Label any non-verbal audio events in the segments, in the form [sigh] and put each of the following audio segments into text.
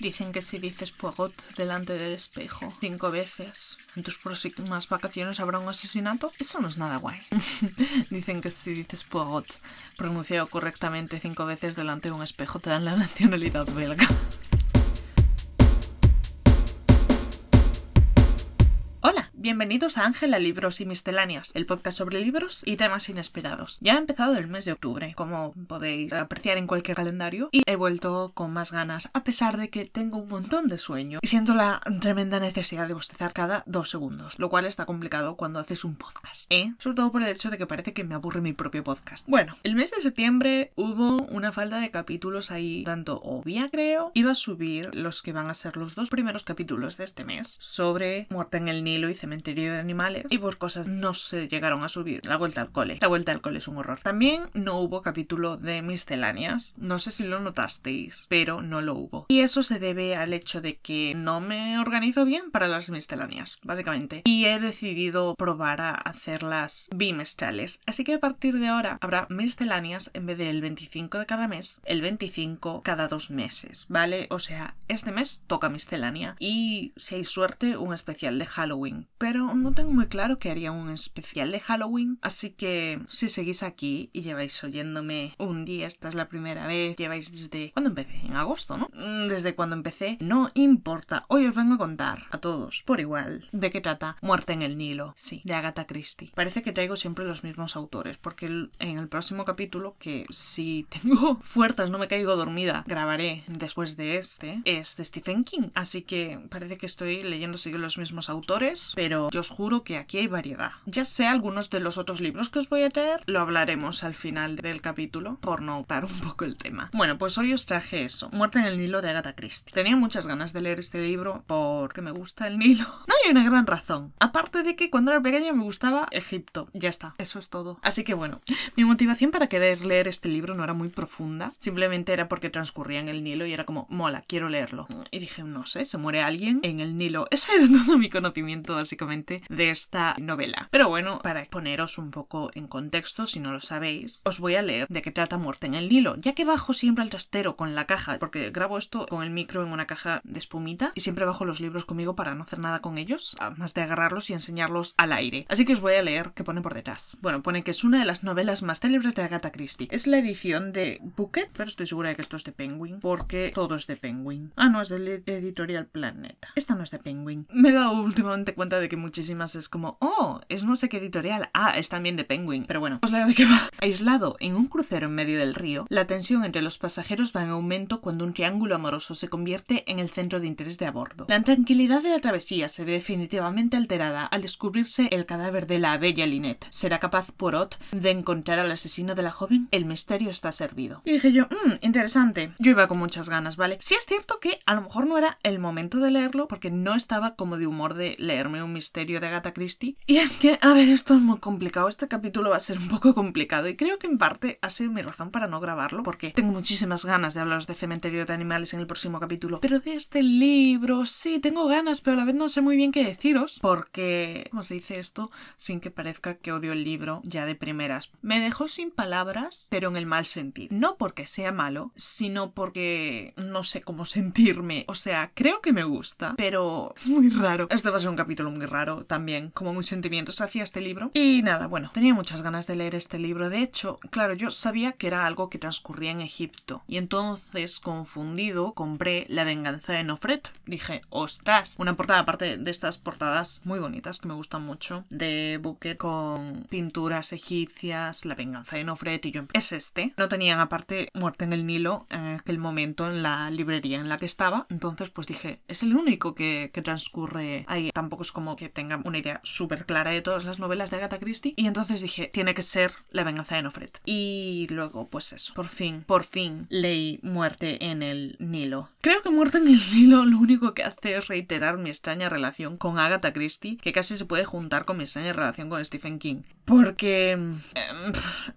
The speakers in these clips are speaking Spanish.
Dicen que si dices Pogot delante del espejo cinco veces en tus próximas vacaciones habrá un asesinato. Eso no es nada guay. [laughs] Dicen que si dices Pogot pronunciado correctamente cinco veces delante de un espejo te dan la nacionalidad belga. Bienvenidos a Ángela Libros y Misceláneas, el podcast sobre libros y temas inesperados. Ya ha empezado el mes de octubre, como podéis apreciar en cualquier calendario, y he vuelto con más ganas, a pesar de que tengo un montón de sueño y siento la tremenda necesidad de bostezar cada dos segundos, lo cual está complicado cuando haces un podcast, ¿eh? Sobre todo por el hecho de que parece que me aburre mi propio podcast. Bueno, el mes de septiembre hubo una falta de capítulos ahí, tanto obvia creo, iba a subir los que van a ser los dos primeros capítulos de este mes sobre Muerte en el Nilo y cementerio de animales y por cosas no se llegaron a subir. La vuelta al cole. La vuelta al cole es un horror. También no hubo capítulo de misceláneas. No sé si lo notasteis, pero no lo hubo. Y eso se debe al hecho de que no me organizo bien para las misceláneas, básicamente. Y he decidido probar a hacerlas bimestrales. Así que a partir de ahora habrá misceláneas en vez del 25 de cada mes, el 25 cada dos meses, ¿vale? O sea, este mes toca miscelánea y si hay suerte un especial de Halloween pero no tengo muy claro que haría un especial de Halloween, así que si seguís aquí y lleváis oyéndome un día, esta es la primera vez, lleváis desde... ¿Cuándo empecé? En agosto, ¿no? Mm, desde cuando empecé, no importa, hoy os vengo a contar a todos, por igual, de qué trata Muerte en el Nilo, sí, de Agatha Christie. Parece que traigo siempre los mismos autores, porque en el próximo capítulo, que si tengo [laughs] fuerzas, no me caigo dormida, grabaré después de este, es de Stephen King, así que parece que estoy leyendo seguir los mismos autores, pero pero yo os juro que aquí hay variedad. Ya sé algunos de los otros libros que os voy a traer, lo hablaremos al final del capítulo, por no notar un poco el tema. Bueno, pues hoy os traje eso, Muerte en el Nilo de Agatha Christie. Tenía muchas ganas de leer este libro porque me gusta el Nilo. [laughs] No hay una gran razón. Aparte de que cuando era pequeña me gustaba Egipto. Ya está, eso es todo. Así que bueno, mi motivación para querer leer este libro no era muy profunda, simplemente era porque transcurría en el Nilo y era como, mola, quiero leerlo. Y dije, no sé, se muere alguien en el Nilo. [laughs] Ese era todo mi conocimiento, así de esta novela. Pero bueno, para poneros un poco en contexto, si no lo sabéis, os voy a leer de qué trata Muerte en el Nilo, ya que bajo siempre al trastero con la caja, porque grabo esto con el micro en una caja de espumita y siempre bajo los libros conmigo para no hacer nada con ellos, más de agarrarlos y enseñarlos al aire. Así que os voy a leer qué pone por detrás. Bueno, pone que es una de las novelas más célebres de Agatha Christie. Es la edición de Bucket, pero estoy segura de que esto es de Penguin, porque todo es de Penguin. Ah, no, es del editorial Planeta. Esta no es de Penguin. Me he dado últimamente cuenta de que muchísimas es como, oh, es no sé qué editorial. Ah, es también de Penguin. Pero bueno, os leo de qué va. [laughs] Aislado en un crucero en medio del río, la tensión entre los pasajeros va en aumento cuando un triángulo amoroso se convierte en el centro de interés de a bordo. La tranquilidad de la travesía se ve definitivamente alterada al descubrirse el cadáver de la bella Lynette. ¿Será capaz Porot de encontrar al asesino de la joven? El misterio está servido. Y dije yo, mmm, interesante. Yo iba con muchas ganas, ¿vale? Sí es cierto que a lo mejor no era el momento de leerlo porque no estaba como de humor de leerme un misterio de Agatha Christie. Y es que, a ver, esto es muy complicado. Este capítulo va a ser un poco [laughs] complicado y creo que en parte ha sido mi razón para no grabarlo porque tengo muchísimas ganas de hablaros de Cementerio de Animales en el próximo capítulo. Pero de este libro, sí, tengo ganas, pero a la vez no sé muy bien qué deciros porque, ¿cómo se dice esto? Sin que parezca que odio el libro ya de primeras. Me dejó sin palabras, pero en el mal sentido. No porque sea malo, sino porque no sé cómo [laughs] sentirme. O sea, creo que me gusta, pero es muy raro. Este va a ser un capítulo muy raro también, como muy sentimientos hacia este libro. Y nada, bueno, tenía muchas ganas de leer este libro. De hecho, claro, yo sabía que era algo que transcurría en Egipto. Y entonces, confundido, compré La venganza de Nofret. Dije, ostras, una portada aparte de estas portadas muy bonitas que me gustan mucho, de buque con pinturas egipcias, La venganza de Nofret y yo, es este. No tenían aparte Muerte en el Nilo en aquel momento en la librería en la que estaba. Entonces, pues dije, es el único que, que transcurre ahí. Tampoco es como que tenga una idea súper clara de todas las novelas de Agatha Christie. Y entonces dije, tiene que ser La venganza de Nofret. Y luego, pues eso, por fin, por fin leí Muerte en el Nilo. Creo que Muerte en el [laughs] Nilo lo único que hace es reiterar mi extraña relación con Agatha Christie, que casi se puede juntar con mi extraña relación con Stephen King. Porque... Em,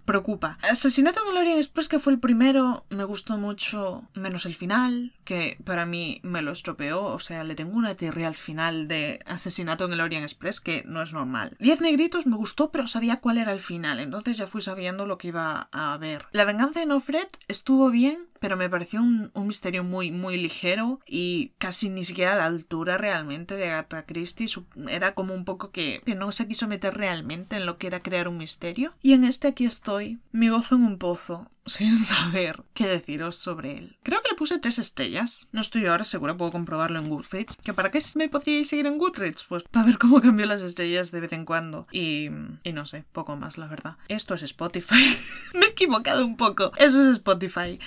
preocupa. Asesinato en el Orient Express, que fue el primero, me gustó mucho, menos el final, que para mí me lo estropeó. O sea, le tengo una teoría al final de Asesinato en el Orient Express que no es normal. Diez negritos me gustó, pero sabía cuál era el final, entonces ya fui sabiendo lo que iba a ver. La venganza de Nofret estuvo bien, pero me pareció un, un misterio muy, muy ligero y casi ni siquiera a la altura realmente de Agatha Christie. Era como un poco que, que no se quiso meter realmente en lo que era crear un misterio. Y en este aquí estoy, me gozo en un pozo sin saber qué deciros sobre él. Creo que le puse tres estrellas. No estoy ahora segura, puedo comprobarlo en Goodreads. ¿Que para qué me podríais seguir en Goodreads? Pues para ver cómo cambio las estrellas de vez en cuando. Y, y no sé, poco más, la verdad. Esto es Spotify. [laughs] me he equivocado un poco. Eso es Spotify.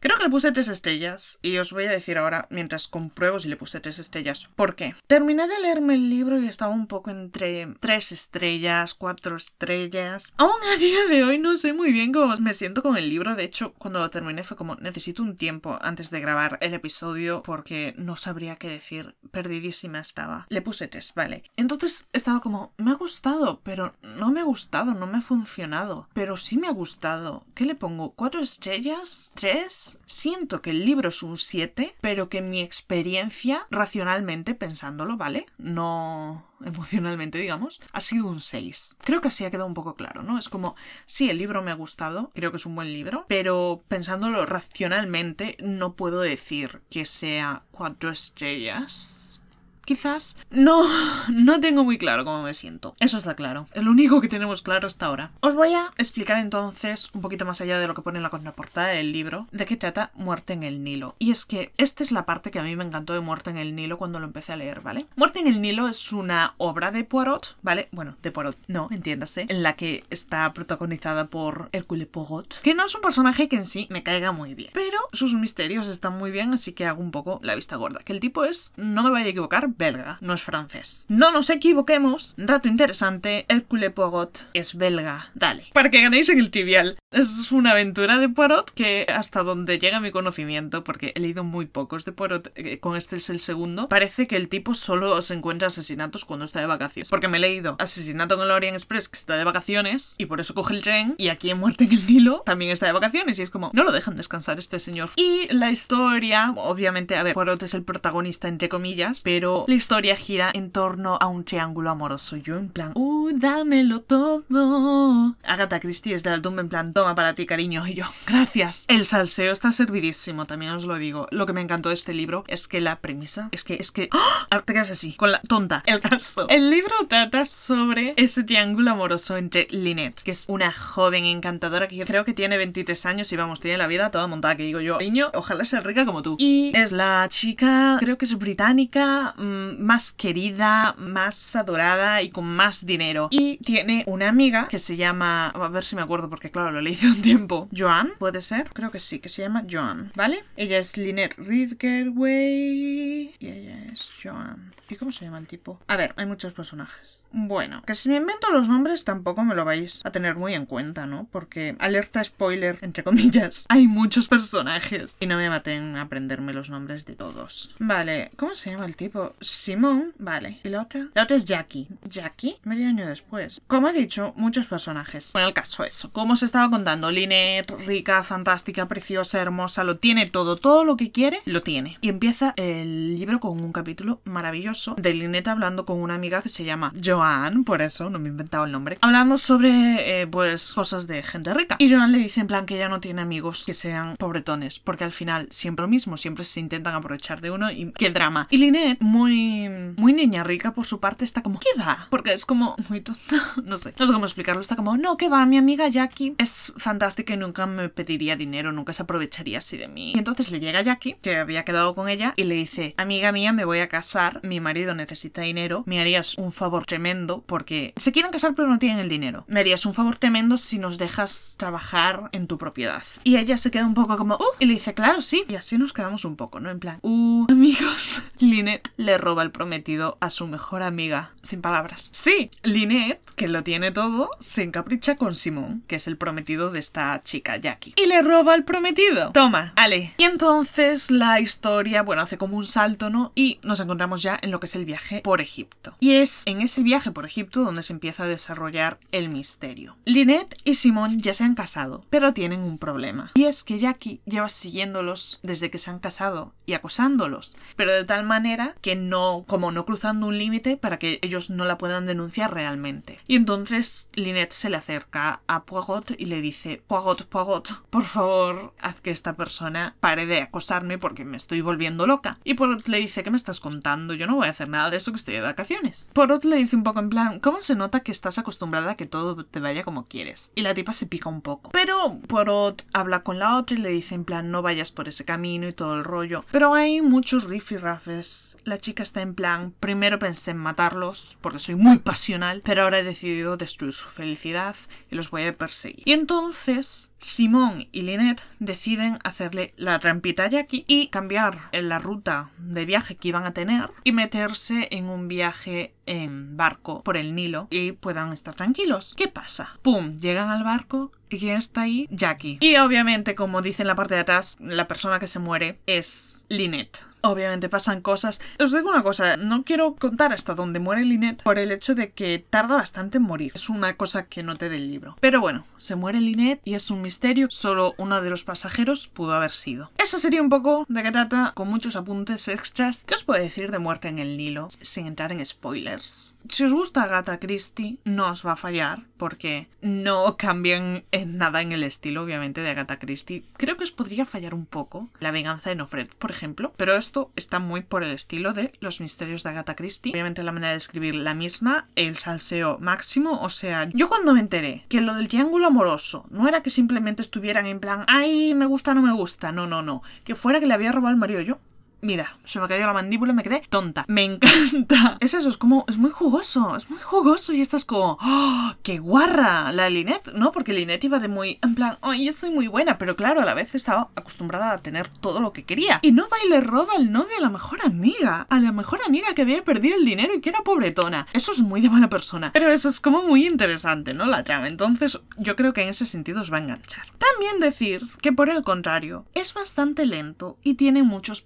creo que le puse tres estrellas. Y os voy a decir ahora, mientras compruebo si le puse tres estrellas. ¿Por qué? Terminé de leerme el libro y estaba un poco entre tres estrellas, cuatro estrellas. Aún a día de hoy no sé muy bien cómo me siento con el libro. De hecho, cuando lo terminé fue como necesito un tiempo antes de grabar el episodio porque no sabría qué decir. Perdidísima estaba. Le puse test, vale. Entonces estaba como, me ha gustado, pero no me ha gustado, no me ha funcionado. Pero sí me ha gustado. ¿Qué le pongo? ¿Cuatro estrellas? ¿Tres? Siento que el libro es un siete, pero que mi experiencia, racionalmente pensándolo, ¿vale? No emocionalmente, digamos, ha sido un 6. Creo que así ha quedado un poco claro, ¿no? Es como, sí, el libro me ha gustado, creo que es un buen libro, pero pensándolo racionalmente, no puedo decir que sea cuatro estrellas quizás. No, no tengo muy claro cómo me siento. Eso está claro. El único que tenemos claro hasta ahora. Os voy a explicar entonces, un poquito más allá de lo que pone en la contraportada del libro, de qué trata Muerte en el Nilo. Y es que esta es la parte que a mí me encantó de Muerte en el Nilo cuando lo empecé a leer, ¿vale? Muerte en el Nilo es una obra de Poirot, ¿vale? Bueno, de Poirot, no, entiéndase, en la que está protagonizada por Hercule Poirot, que no es un personaje que en sí me caiga muy bien, pero sus misterios están muy bien, así que hago un poco la vista gorda. Que el tipo es, no me vaya a equivocar, belga, no es francés. No nos equivoquemos, dato interesante, Hercule Poirot es belga. Dale, para que ganéis en el trivial. Es una aventura de Poirot que hasta donde llega mi conocimiento, porque he leído muy pocos de Poirot, eh, con este es el segundo, parece que el tipo solo se encuentra asesinatos cuando está de vacaciones. Porque me he leído Asesinato en el Orient Express que está de vacaciones y por eso coge el tren y aquí en Muerte en el Nilo también está de vacaciones y es como, no lo dejan descansar este señor. Y la historia, obviamente, a ver, Poirot es el protagonista entre comillas, pero la historia gira en torno a un triángulo amoroso. Yo en plan, uh, dámelo todo. Agatha Christie es de Altum en plan, toma para ti cariño. Y yo, gracias. El salseo está servidísimo, también os lo digo. Lo que me encantó de este libro es que la premisa, es que, es que, ¡Ah! te quedas así, con la tonta. El caso. El libro trata sobre ese triángulo amoroso entre Lynette, que es una joven encantadora que creo que tiene 23 años y vamos, tiene la vida toda montada, que digo yo, niño, ojalá sea rica como tú. Y es la chica, creo que es británica, mm, más querida, más adorada y con más dinero. Y tiene una amiga que se llama, a ver si me acuerdo porque claro, lo leí hace [laughs] un tiempo. Joan, ¿puede ser? Creo que sí, que se llama Joan, ¿vale? Ella es Lynette Ridgway y ella es Joan. ¿Y cómo se llama el tipo? A ver, hay muchos personajes. Bueno, que si me invento los nombres tampoco me lo vais a tener muy en cuenta, ¿no? Porque, alerta spoiler, entre comillas, [laughs] hay muchos personajes. Y no me maten a aprenderme los nombres de todos. Vale, ¿cómo se llama el tipo? Simón, vale. ¿Y la otra? La otra es Jackie. ¿Jackie? Medio año después. Como he dicho, muchos personajes. Bueno, el caso eso. Como se estaba contando, Lynette, rica, fantástica, preciosa, hermosa, lo tiene todo. Todo lo que quiere, lo tiene. Y empieza el libro con un capítulo maravilloso de Lynette hablando con una amiga que se llama Joan, por eso no me he inventado el nombre, hablando sobre, eh, pues, cosas de gente rica. Y Joan le dice en plan que ella no tiene amigos que sean pobretones, porque al final siempre lo mismo, siempre se intentan aprovechar de uno y qué drama. Y Lynette, muy, muy niña rica por su parte, está como, ¿qué va? Porque es como muy tonta, [laughs] no sé, no sé cómo explicarlo, está como, no, ¿qué va? Mi amiga Jackie es fantástica y nunca me pediría dinero, nunca se aprovecharía así de mí. Y entonces le llega Jackie, que había quedado con ella, y le dice, amiga mía, me voy a casar, mi marido necesita dinero, me harías un favor tremendo porque se quieren casar pero no tienen el dinero. Me harías un favor tremendo si nos dejas trabajar en tu propiedad. Y ella se queda un poco como, uh, y le dice, claro, sí. Y así nos quedamos un poco, ¿no? En plan, uh, amigos. [laughs] Lynette le roba el prometido a su mejor amiga. Sin palabras. Sí, Lynette, que lo tiene todo, se encapricha con Simón, que es el prometido de esta chica, Jackie. Y le roba el prometido. Toma, ale. Y entonces la historia, bueno, hace como un salto, ¿no? Y nos encontramos ya en lo que es el viaje por Egipto. Y es en ese viaje por Egipto donde se empieza a desarrollar el misterio. Lynette y Simón ya se han casado, pero tienen un problema. Y es que Jackie lleva siguiéndolos desde que se han casado y acosándolos, pero de tal manera que no, como no cruzando un límite para que ellos no la puedan denunciar realmente. Y entonces Lynette se le acerca a Poirot y le dice, Poirot, Poirot, por favor, haz que esta persona pare de acosarme porque me estoy volviendo loca. Y Poirot le dice, ¿qué me estás contando? Yo no voy a hacer nada de eso que estoy de vacaciones. Poirot le dice un poco en plan, ¿cómo se nota que estás acostumbrada a que todo te vaya como quieres? Y la tipa se pica un poco. Pero Poirot habla con la otra y le dice en plan, no vayas por ese camino y todo el rollo. Pero hay muchos rifirrafes. La chica está en plan, primero pensé en matarlos porque soy muy pasional, pero ahora he decidido destruir su felicidad y los voy a perseguir. Y entonces Simón y Lynette deciden hacerle la trampita a Jackie y cambiar en la ruta de viaje que iban a tener y meterse en un viaje en barco por el Nilo y puedan estar tranquilos. ¿Qué pasa? ¡Pum! Llegan al barco ¿Y quién está ahí? Jackie. Y obviamente, como dice en la parte de atrás, la persona que se muere es Lynette. Obviamente pasan cosas. Os digo una cosa, no quiero contar hasta dónde muere Lynette por el hecho de que tarda bastante en morir. Es una cosa que noté del libro. Pero bueno, se muere Lynette y es un misterio. Solo uno de los pasajeros pudo haber sido. Eso sería un poco de que trata con muchos apuntes extras. ¿Qué os puedo decir de Muerte en el Nilo? Sin entrar en spoilers. Si os gusta Agatha Christie, no os va a fallar porque no cambian en nada en el estilo, obviamente, de Agatha Christie. Creo que os podría fallar un poco La venganza de Nofred, por ejemplo, pero esto está muy por el estilo de Los misterios de Agatha Christie. Obviamente la manera de escribir la misma, el salseo máximo, o sea, yo cuando me enteré que lo del triángulo amoroso no era que simplemente estuvieran en plan, ay, me gusta, no me gusta, no, no, no, que fuera que le había robado el marido yo, Mira, se me cayó la mandíbula y me quedé tonta. Me encanta. [laughs] Es eso, es como, es muy jugoso, es muy jugoso y estás como, ¡oh, qué guarra! La Linette, ¿no? Porque Linette iba de muy, en plan, ¡ay, yo soy muy buena! Pero claro, a la vez estaba acostumbrada a tener todo lo que quería. Y no va y le roba el novio a la mejor amiga, a la mejor amiga que había perdido el dinero y que era pobretona. Eso es muy de mala persona. Pero eso es como muy interesante, ¿no? La trama. Entonces, yo creo que en ese sentido os va a enganchar. También decir que por el contrario, es bastante lento y tiene muchos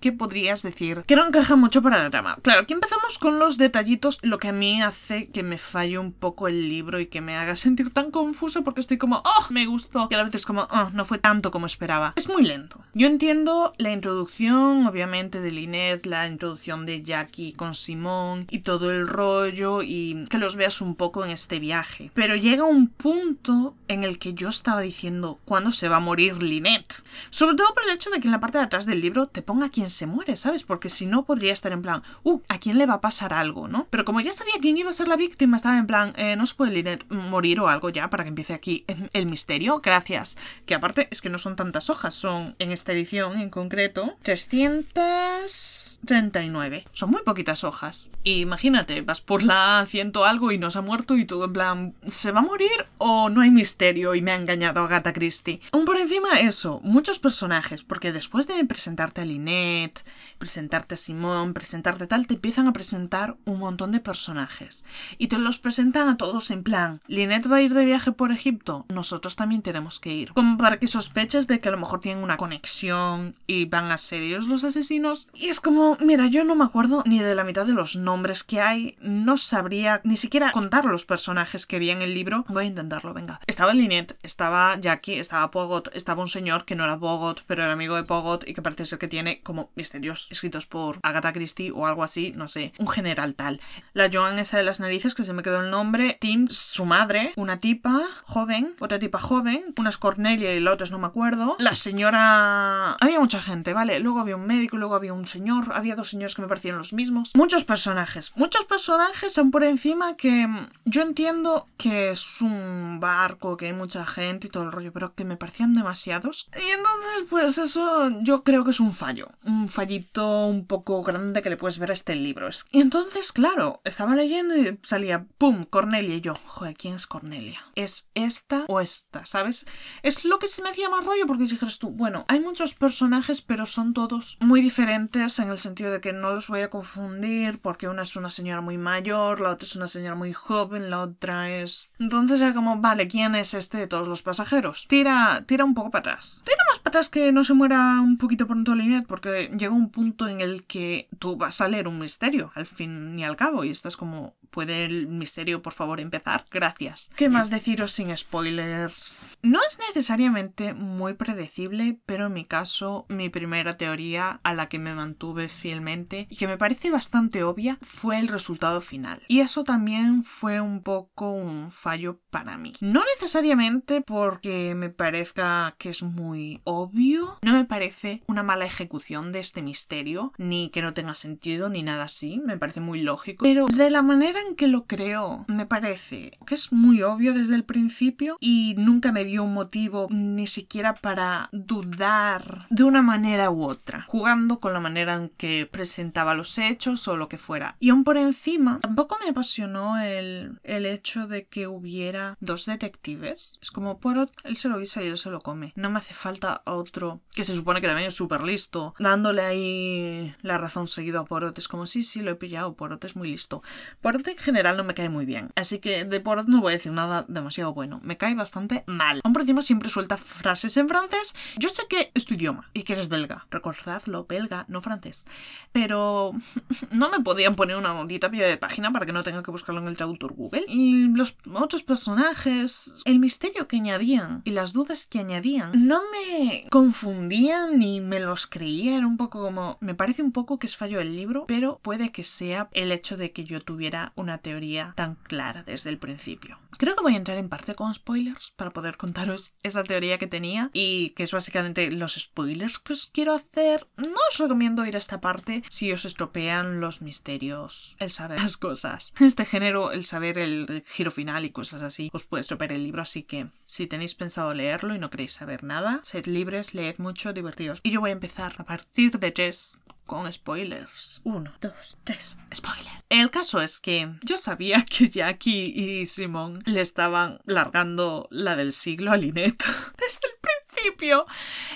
que podrías decir que no encaja mucho para la trama. Claro, aquí empezamos con los detallitos, lo que a mí hace que me falle un poco el libro y que me haga sentir tan confuso porque estoy como, oh, me gustó, y a la vez es como, oh, no fue tanto como esperaba. Es muy lento. Yo entiendo la introducción, obviamente, de Lynette, la introducción de Jackie con Simón y todo el rollo y que los veas un poco en este viaje. Pero llega un punto en el que yo estaba diciendo, ¿cuándo se va a morir Lynette? Sobre todo por el hecho de que en la parte de atrás del libro te ponga quién se muere, ¿sabes? Porque si no podría estar en plan, uh, ¿a quién le va a pasar algo, no? Pero como ya sabía quién iba a ser la víctima, estaba en plan, eh, no se puede Lynette morir o algo ya para que empiece aquí el misterio, gracias. Que aparte es que no son tantas hojas, son en esta edición en concreto 339. Son muy poquitas hojas. Y imagínate, vas por la ciento algo y no se ha muerto y todo en plan, ¿se va a morir o no hay misterio y me ha engañado Agatha Christie? Aún por encima eso, muchos personajes, porque después de presentarte a Lynette, presentarte a Simón, presentarte tal, te empiezan a presentar un montón de personajes. Y te los presentan a todos en plan, Lynette va a ir de viaje por Egipto, nosotros también tenemos que ir. Como para que sospeches de que a lo mejor tienen una conexión y van a ser ellos los asesinos. Y es como, mira, yo no me acuerdo ni de la mitad de los nombres que hay, no sabría ni siquiera contar los personajes que vi en el libro. Voy a intentarlo, venga. Estaba Lynette, estaba Jackie, estaba Pogot, estaba un señor que no era Pogot, pero era amigo de Pogot y que parece ser que tiene como misterios escritos por Agatha Christie o algo así, no sé, un general tal. La Joan esa de las narices, que se me quedó el nombre, Tim, su madre, una tipa joven, otra tipa joven, una es Cornelia y la otra no me acuerdo. La señora... Había mucha gente, ¿vale? Luego había un médico, luego había un señor, había dos señores que me parecieron los mismos. Muchos personajes, muchos personajes son por encima que yo entiendo que es un barco, que hay mucha gente y todo el rollo, pero que me parecían demasiados. Y entonces, pues eso yo creo que es un fallo, un fallito un poco grande que le puedes ver a este libro. Y entonces, claro, estaba leyendo y salía, ¡pum!, Cornelia. Y yo, joder, ¿quién es Cornelia? ¿Es esta o esta? ¿Sabes? Es lo que se me hacía más rollo porque dijeras tú, bueno, hay muchos personajes, pero son todos muy diferentes en el sentido de que no los voy a confundir porque una es una señora muy mayor, la otra es una señora muy joven, la otra es... Entonces era como, vale, ¿quién es este de todos los pasajeros? Tira, tira un poco para atrás. Tira más para atrás que no se muera un poquito pronto Porque llega un punto en el que tú vas a leer un misterio al fin y al cabo y estás como, ¿Puede el misterio, por favor, empezar? Gracias. ¿Qué más deciros sin spoilers? No es necesariamente muy predecible, pero en mi caso, mi primera teoría a la que me mantuve fielmente y que me parece bastante obvia fue el resultado final. Y eso también fue un poco un fallo para mí. No necesariamente porque me parezca que es muy obvio, no me parece una mala ejecución de este misterio, ni que no tenga sentido, ni nada así, me parece muy lógico, pero de la manera que lo creo, me parece que es muy obvio desde el principio y nunca me dio un motivo ni siquiera para dudar de una manera u otra, jugando con la manera en que presentaba los hechos o lo que fuera. Y aún por encima, tampoco me apasionó el, el hecho de que hubiera dos detectives. Es como Poirot, él se lo guisa y él se lo come. No me hace falta otro que se supone que también es súper listo, dándole ahí la razón seguido a Poirot. Es como, sí, sí, lo he pillado, Poirot es muy listo. Poirot en general no me cae muy bien, así que de Poirot no voy a decir nada demasiado bueno. Me cae bastante mal. Aún por encima siempre suelta frases en francés. Yo sé que es tu idioma y que eres belga. Recordadlo, belga, no francés. Pero [laughs] no me podían poner una maldita pie de página para que no tenga que buscarlo en el traductor Google. Y los otros personajes, el misterio que añadían y las dudas que añadían, no me confundían ni me los creía. Era un poco como. Me parece un poco que es fallo el libro, pero puede que sea el hecho de que yo tuviera una teoría tan clara desde el principio. Creo que voy a entrar en parte con spoilers para poder contaros esa teoría que tenía y que es básicamente los spoilers que os quiero hacer. No os recomiendo ir a esta parte si os estropean los misterios, el saber las cosas. [laughs] Este género, el saber el giro final y cosas así os puede estropear el libro, así que si tenéis pensado leerlo y no queréis saber nada, sed libres, leed mucho, divertidos. Y yo voy a empezar a partir de tres con spoilers. Uno, dos, tres, spoiler. El caso es que yo sabía [laughs] que Jackie y Simón le estaban largando la del siglo a Lynette [laughs] desde el principio.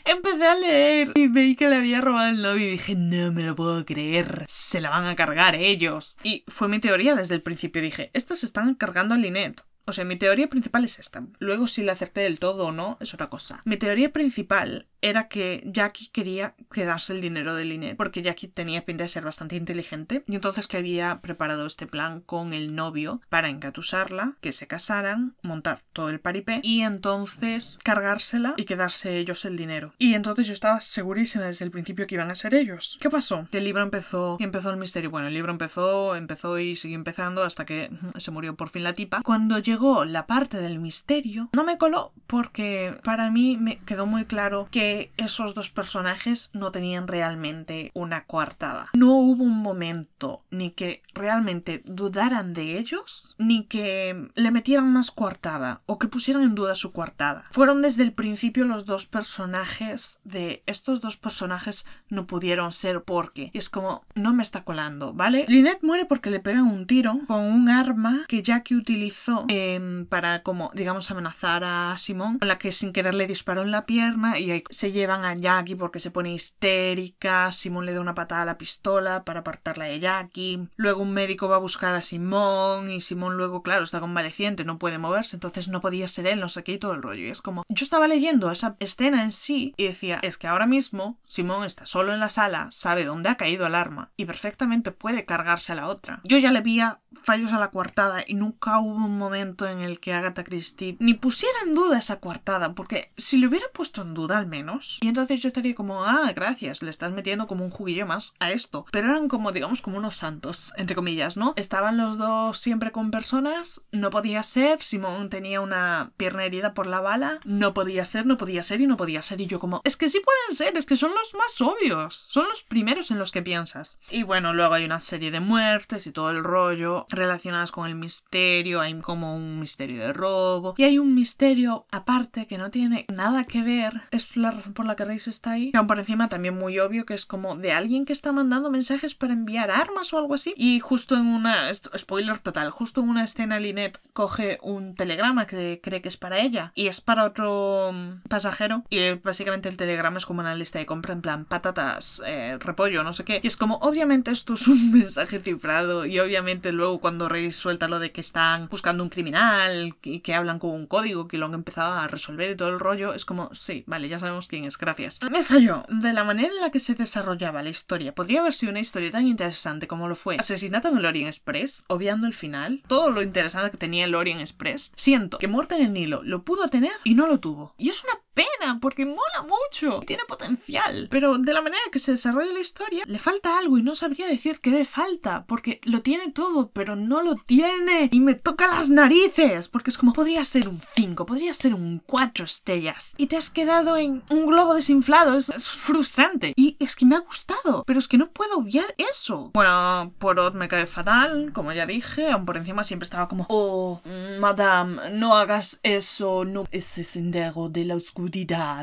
Empecé a leer y veí que le había robado el novio y dije, no me lo puedo creer, se la van a cargar ellos. Y fue mi teoría desde el principio, dije, estos están cargando a Lynette. O sea, mi teoría principal es esta. Luego si la acerté del todo o no es otra cosa. Mi teoría principal era que Jackie quería quedarse el dinero de Lynette porque Jackie tenía pinta de ser bastante inteligente y entonces que había preparado este plan con el novio para engatusarla, que se casaran, montar todo el paripé y entonces cargársela y quedarse ellos el dinero. Y entonces yo estaba segurísima desde el principio que iban a ser ellos. ¿Qué pasó? Que el libro empezó y empezó el misterio. Bueno, el libro empezó, empezó y siguió empezando hasta que se murió por fin la tipa. Cuando la parte del misterio, no me coló porque para mí me quedó muy claro que esos dos personajes no tenían realmente una coartada. No hubo un momento ni que realmente dudaran de ellos, ni que le metieran más coartada o que pusieran en duda su coartada. Fueron desde el principio los dos personajes de estos dos personajes no pudieron ser porque es como no me está colando, ¿vale? Lynette muere porque le pegan un tiro con un arma que Jackie utilizó em, para como digamos amenazar a Simón, con la que sin querer le disparó en la pierna y se llevan a Jackie porque se pone histérica, Simón le da una patada a la pistola para apartarla de Jackie, luego un médico va a buscar a Simón y Simón luego, claro, está convaleciente, no puede moverse, entonces no podía ser él, no sé qué y todo el rollo. Y es como, yo estaba leyendo esa escena en sí y decía, es que ahora mismo Simón está solo en la sala, sabe dónde ha caído el arma y perfectamente puede cargarse a la otra. Yo ya le vi fallos a la coartada y nunca hubo un momento en el que Agatha Christie ni pusiera en duda esa coartada, porque si le hubiera puesto en duda al menos, y entonces yo estaría como, ah, gracias, le estás metiendo como un juguillo más a esto. Pero eran como, digamos, como unos santos, entre comillas, ¿no? Estaban los dos siempre con personas, no podía ser, Simón tenía una pierna herida por la bala, no podía ser, no podía ser y no podía ser. Y yo como, es que sí pueden ser, es que son los más obvios, son los primeros en los que piensas. Y bueno, luego hay una serie de muertes y todo el rollo relacionadas con el misterio, hay como un misterio de robo. Y hay un misterio aparte que no tiene nada que ver, es la razón por la que Reis está ahí, que aún por encima también muy obvio que es como de alguien que está mandando mensajes para enviar armas o algo así. Y justo en una, spoiler total, justo en una escena Lynette coge un telegrama que cree que es para ella y es para otro mm, pasajero. Y básicamente el telegrama es como una lista de compra en plan patatas, eh, repollo, no sé qué. Y es como obviamente esto es un [laughs] mensaje cifrado y obviamente luego cuando Rey suelta lo de que están buscando un criminal y que hablan con un código que lo han empezado a resolver y todo el rollo, es como, sí, vale, ya sabemos quién es, gracias. Me falló. De la manera en la que se desarrollaba la historia, podría haber sido una historia tan interesante como lo fue Asesinato en el Orient Express, obviando el final, todo lo interesante que tenía el Orient Express. Siento que Muerte en el Nilo lo pudo tener y no lo tuvo. Y es una pena, porque mola mucho, tiene potencial. Pero de la manera que se desarrolla la historia, le falta algo y no sabría decir qué le falta, porque lo tiene todo, pero no lo tiene. Y me toca las narices, porque es como podría ser un 5, podría ser un 4 estrellas. Y te has quedado en un globo desinflado, es, frustrante. Y es que me ha gustado, pero es que no puedo obviar eso. Bueno, por me cae fatal, como ya dije, aún por encima siempre estaba como, oh, madame, no hagas eso, no, ese sendero de la oscuridad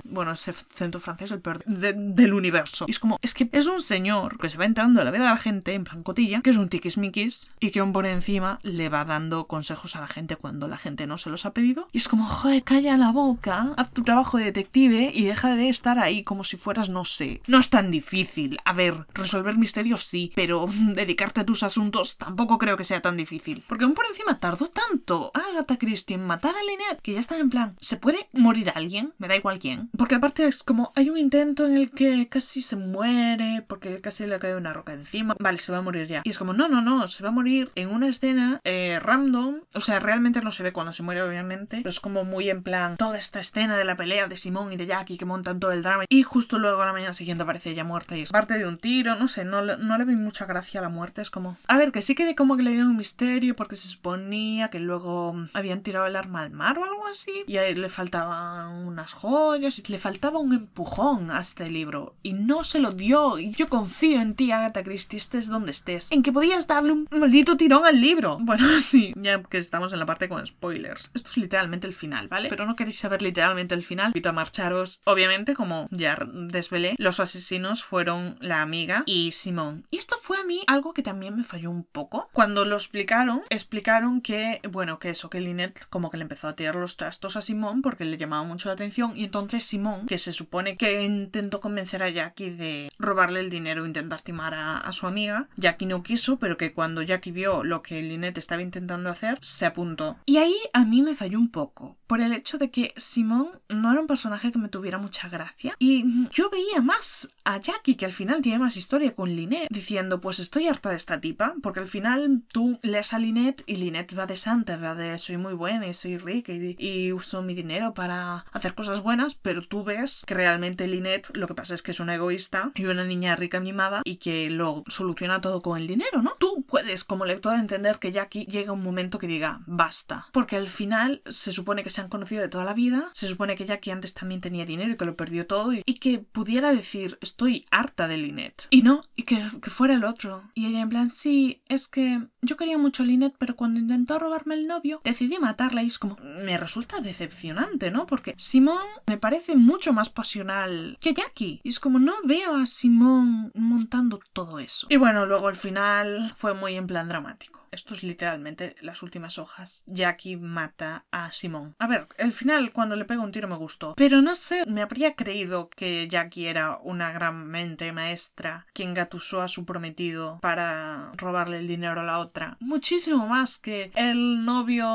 bueno, ese centro francés el peor del universo. Y es como, es que es un señor que se va entrando en la vida de la gente en plan cotilla, que es un tiquismiquis y que aún por encima le va dando consejos a la gente cuando la gente no se los ha pedido. Y es como, joder, calla la boca, haz tu trabajo de detective y deja de estar ahí como si fueras, no sé. No es tan difícil. A ver, resolver misterios sí, pero [laughs] dedicarte a tus asuntos tampoco creo que sea tan difícil. Porque aún por encima tardó tanto Agatha Christie matar a Lynette que ya está en plan, ¿se puede morir alguien? Me da igual quién. Porque aparte es como hay un intento en el que casi se muere porque casi le cae una roca encima. Vale, se va a morir ya. Y es como, no, no, no, se va a morir en una escena eh, random. O sea, realmente no se ve cuando se muere, obviamente. Pero es como muy en plan toda esta escena de la pelea de Simón y de Jackie que montan todo el drama. Y justo luego a la mañana siguiente aparece ella muerta y es parte de un tiro. No sé, no, no le vi mucha gracia a la muerte. Es como, a ver, que sí que como que le dieron un misterio porque se suponía que luego habían tirado el arma al mar o algo así. Y a él le faltaban unas y le faltaba un empujón a este libro y no se lo dio. Y yo confío en ti, Agatha Christie, estés donde estés, en que podías darle un maldito tirón al libro. [laughs] Bueno, sí, ya que estamos en la parte con spoilers. Esto es literalmente el final, ¿vale? Pero no queréis saber literalmente el final. Invito a marcharos. Obviamente, como ya desvelé, los asesinos fueron la amiga y Simón. Y esto fue a mí algo que también me falló un poco. Cuando lo explicaron, explicaron que, bueno, que eso, que Lynette como que le empezó a tirar los trastos a Simón porque le llamaba mucho la atención y entonces Simón, que se supone que intentó convencer a Jackie de robarle el dinero intentar timar a, su amiga. Jackie no quiso, pero que cuando Jackie vio lo que Lynette estaba intentando hacer, se apuntó. Y ahí a mí me falló un poco, por el hecho de que Simón no era un personaje que me tuviera mucha gracia. Y yo veía más a Jackie, que al final tiene más historia con Lynette, diciendo, pues estoy harta de esta tipa, porque al final tú lees a Lynette y Lynette va de santa, va de soy muy buena y soy rica y, y uso mi dinero para hacer cosas buenas, pero tú ves que realmente Lynette lo que pasa es que es una egoísta y una niña rica mimada y que lo soluciona todo con el dinero, ¿no? Tú puedes como lector entender que Jackie llega un momento que diga basta, porque al final se supone que se han conocido de toda la vida, se supone que Jackie antes también tenía dinero y que lo perdió todo y, que pudiera decir estoy harta de Lynette. Y no, y que, que fuera el otro. Y ella en plan, sí, es que yo quería mucho a Lynette, pero cuando intentó robarme el novio, decidí matarla y es como, me resulta decepcionante, ¿no? Porque Simón me parece mucho más pasional que Jackie. Y es como no veo a Simón montando todo eso. Y bueno, luego al final fue muy en plan dramático. Esto es literalmente las últimas hojas. Jackie mata a Simón. A ver, el final cuando le pega un tiro me gustó. Pero no sé, me habría creído que Jackie era una gran mente maestra quien gatusó a su prometido para robarle el dinero a la otra. Muchísimo más que el novio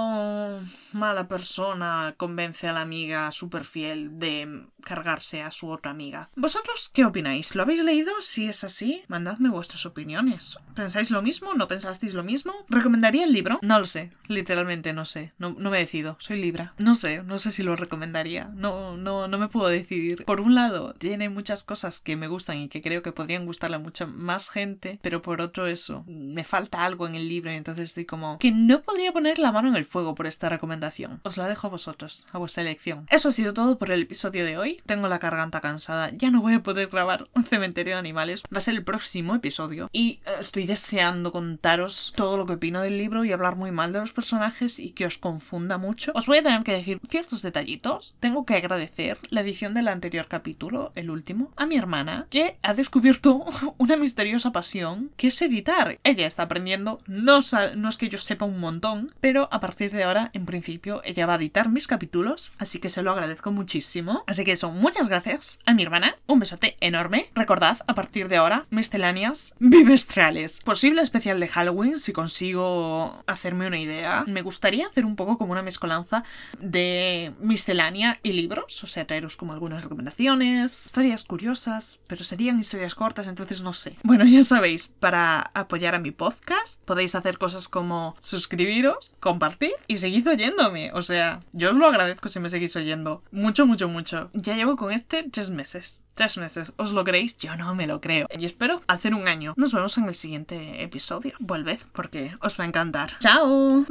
mala persona convence a la amiga super fiel de cargarse a su otra amiga. ¿Vosotros qué opináis? ¿Lo habéis leído? Si es así, mandadme vuestras opiniones. ¿Pensáis lo mismo? ¿No pensasteis lo mismo? ¿Recomendaría el libro? No lo sé, literalmente no sé. No, me decido, soy Libra. No sé, no sé si lo recomendaría. No, no, no me puedo decidir. Por un lado, tiene muchas cosas que me gustan y que creo que podrían gustarle a mucha más gente, pero por otro eso, me falta algo en el libro y entonces estoy como que no podría poner la mano en el fuego por esta recomendación. Os la dejo a vosotros, a vuestra elección. Eso ha sido todo por el episodio de hoy tengo la garganta cansada, ya no voy a poder grabar un cementerio de animales. Va a ser el próximo episodio y eh, estoy deseando contaros todo lo que opino del libro y hablar muy mal de los personajes y que os confunda mucho. Os voy a tener que decir ciertos detallitos. Tengo que agradecer la edición del anterior capítulo, el último, a mi hermana, que ha descubierto [laughs] una misteriosa pasión que es editar. Ella está aprendiendo, no, no es que yo sepa un montón, pero a partir de ahora, en principio, ella va a editar mis capítulos, así que se lo agradezco muchísimo. Así que son muchas gracias a mi hermana. Un besote enorme. Recordad, a partir de ahora, misceláneas bimestrales. Posible especial de Halloween si consigo hacerme una idea, me gustaría hacer un poco como una mezcolanza de miscelánea y libros, o sea, traeros como algunas recomendaciones, historias curiosas, pero serían historias cortas, entonces no sé. Bueno, ya sabéis, para apoyar a mi podcast podéis hacer cosas como suscribiros, compartir y seguid oyéndome. O sea, yo os lo agradezco si me seguís oyendo. Mucho, mucho, mucho. Ya llevo con este tres meses. Tres meses. ¿Os lo creéis? Yo no me lo creo. Y espero hacer un año. Nos vemos en el siguiente episodio. Volved porque os va a encantar. ¡Chao!